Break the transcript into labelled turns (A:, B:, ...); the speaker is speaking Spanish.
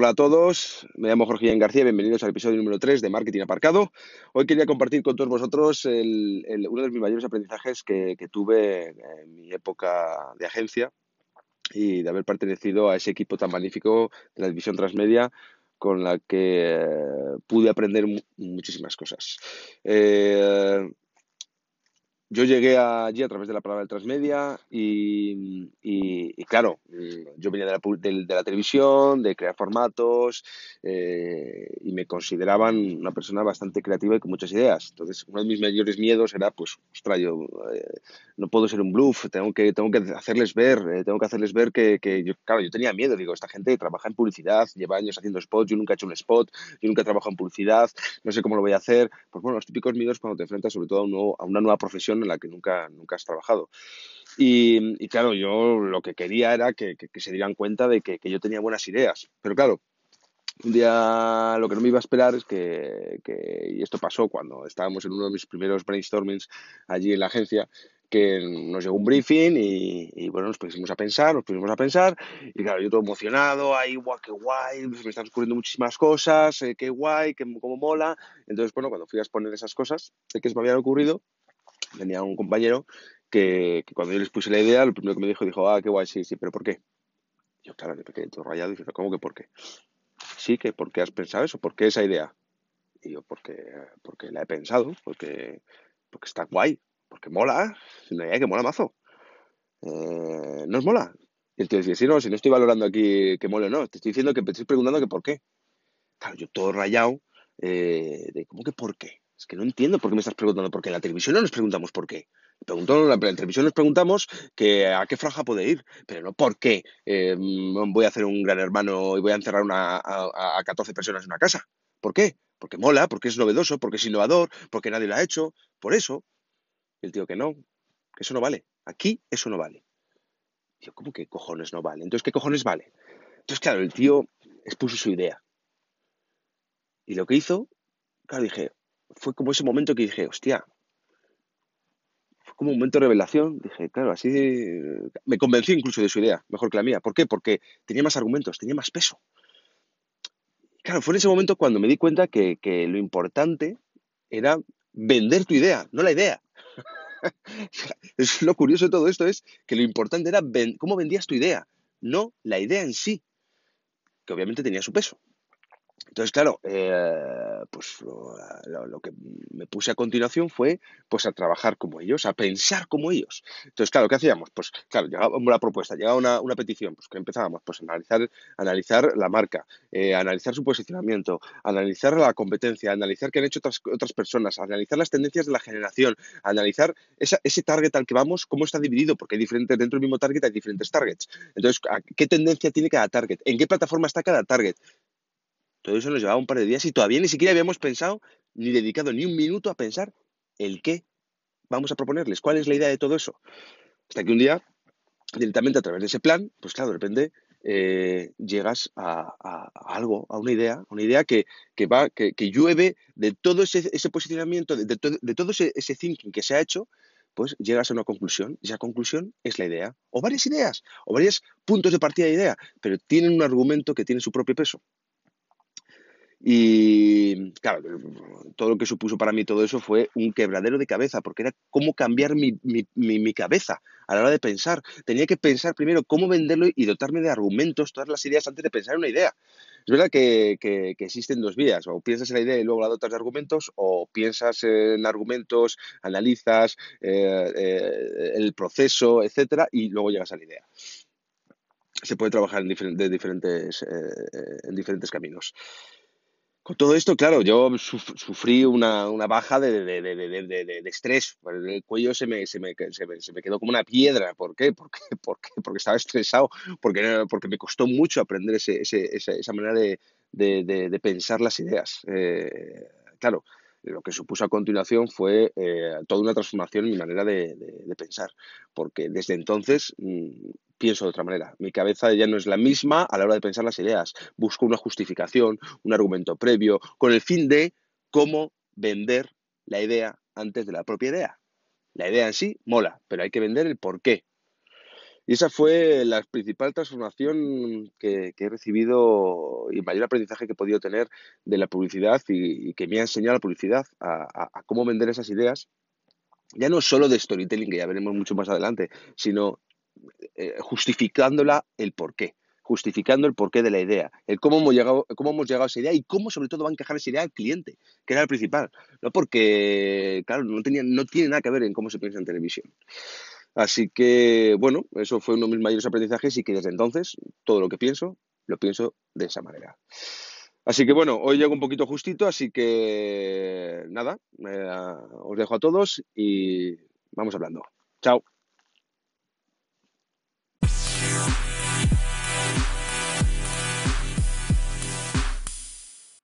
A: Hola a todos, me llamo Jorge Ian García, bienvenidos al episodio número 3 de Marketing Aparcado. Hoy quería compartir con todos vosotros uno de mis mayores aprendizajes que, tuve en mi época de agencia y de haber pertenecido a ese equipo tan magnífico de la división transmedia con la que eh, pude aprender muchísimas cosas. Eh, yo llegué allí a través de la palabra del transmedia y, y, claro, yo venía de la, televisión, de crear formatos eh, y me consideraban una persona bastante creativa y con muchas ideas. Entonces, uno de mis mayores miedos era, pues, ostras, yo eh, no puedo ser un bluff, tengo que, tengo que hacerles ver, eh, tengo que hacerles ver que, yo, claro, yo tenía miedo, digo, esta gente trabaja en publicidad, lleva años haciendo spots, yo nunca he hecho un spot, yo nunca he trabajado en publicidad, no sé cómo lo voy a hacer. Pues bueno, los típicos miedos cuando te enfrentas sobre todo a, a una nueva profesión en la que nunca, nunca has trabajado. Y, claro, yo lo que quería era que, se dieran cuenta de que, yo tenía buenas ideas. Pero claro, un día lo que no me iba a esperar es que, y esto pasó cuando estábamos en uno de mis primeros brainstormings allí en la agencia, que nos llegó un briefing y, bueno, nos pusimos a pensar, nos pusimos a pensar y claro, yo todo emocionado, ahí, guau, qué guay, me están ocurriendo muchísimas cosas, eh, qué guay, qué, cómo mola. Entonces, bueno, cuando fui a exponer esas cosas que se me habían ocurrido, tenía un compañero que, cuando yo les puse la idea, lo primero que me dijo, dijo, ah, qué guay, sí, sí, pero ¿por qué? yo, claro, me quedé todo rayado dije, ¿cómo que por qué? Sí, que ¿por qué has pensado eso? ¿Por qué esa idea? Y yo, porque, porque la he pensado, porque, porque está guay, porque mola, es una idea que mola mazo. Eh, ¿No es mola? Y el tío decía, sí, no, si no estoy valorando aquí que mole o no, te estoy diciendo que te estoy preguntando que por qué. Claro, yo todo rayado, eh, de cómo que por qué. Es que no entiendo por qué me estás preguntando por qué. En la televisión no nos preguntamos por qué. Preguntó, en la televisión nos preguntamos que a qué franja puede ir, pero no por qué eh, voy a hacer un gran hermano y voy a encerrar a, a 14 personas en una casa. ¿Por qué? Porque mola, porque es novedoso, porque es innovador, porque nadie lo ha hecho. Por eso. Y el tío que no, que eso no vale. Aquí eso no vale. Yo, ¿cómo que cojones no vale? Entonces, ¿qué cojones vale? Entonces, claro, el tío expuso su idea. Y lo que hizo, claro, dije, fue como ese momento que dije, hostia, como un momento de revelación. Dije, claro, así me convencí incluso de su idea, mejor que la mía. ¿Por qué? Porque tenía más argumentos, tenía más peso. Claro, fue en ese momento cuando me di cuenta que, lo importante era vender tu idea, no la idea. es lo curioso de todo esto es que lo importante era cómo vendías tu idea, no la idea en sí, que obviamente tenía su peso. Entonces, claro, eh, pues lo, que me puse a continuación fue pues a trabajar como ellos, a pensar como ellos. Entonces, claro, ¿qué hacíamos? Pues claro, llegaba una propuesta, llegaba una, una petición, pues que empezábamos pues a analizar, analizar la marca, eh, analizar su posicionamiento, analizar la competencia, analizar qué han hecho otras, otras personas, analizar las tendencias de la generación, analizar ese target al que vamos, cómo está dividido, porque hay diferentes, dentro del mismo target hay diferentes targets. Entonces, ¿qué tendencia tiene cada target? ¿En qué plataforma está cada target? Todo eso nos llevaba un par de días y todavía ni siquiera habíamos pensado ni dedicado ni un minuto a pensar el qué vamos a proponerles, cuál es la idea de todo eso. Hasta que un día, directamente a través de ese plan, pues claro, de repente eh, llegas a, algo, a una idea, una idea que, va, que, llueve de todo ese, posicionamiento, de, de, todo ese, ese thinking que se ha hecho, pues llegas a una conclusión. Y esa conclusión es la idea. O varias ideas, o varios puntos de partida de idea, pero tienen un argumento que tiene su propio peso. Y claro, todo lo que supuso para mí todo eso fue un quebradero de cabeza, porque era cómo cambiar mi, cabeza a la hora de pensar. Tenía que pensar primero cómo venderlo y dotarme de argumentos, todas las ideas antes de pensar en una idea. Es verdad que, existen dos vías, o piensas en la idea y luego la dotas de argumentos, o piensas en argumentos, analizas eh, eh, el proceso, etcétera, y luego llegas a la idea se puede trabajar en, diferentes, eh, en diferentes caminos. Con todo esto, claro, yo sufrí una, baja de, estrés. El cuello se me, se, me, se, me, quedó como una piedra. ¿Por qué? Porque, porque, porque estaba estresado, porque, porque me costó mucho aprender ese, esa manera de, pensar las ideas. Eh, claro, lo que supuso a continuación fue eh, toda una transformación en mi manera de, pensar, porque desde entonces mm, pienso de otra manera. Mi cabeza ya no es la misma a la hora de pensar las ideas. Busco una justificación, un argumento previo, con el fin de cómo vender la idea antes de la propia idea. La idea en sí mola, pero hay que vender el por qué. Y esa fue la principal transformación que, he recibido y mayor aprendizaje que he podido tener de la publicidad y, que me ha enseñado la publicidad a, cómo vender esas ideas, ya no solo de storytelling, que ya veremos mucho más adelante, sino eh, justificándola el porqué justificando el porqué de la idea, el cómo hemos llegado, cómo hemos llegado a esa idea y cómo sobre todo va a encajar esa idea al cliente, que era el principal. No porque, claro, no, tenía, no tiene nada que ver en cómo se piensa en televisión. Así que, bueno, eso fue uno de mis mayores aprendizajes y que desde entonces todo lo que pienso, lo pienso de esa manera. Así que bueno, hoy llego un poquito justito, así que nada, os dejo a todos y vamos hablando. Chao.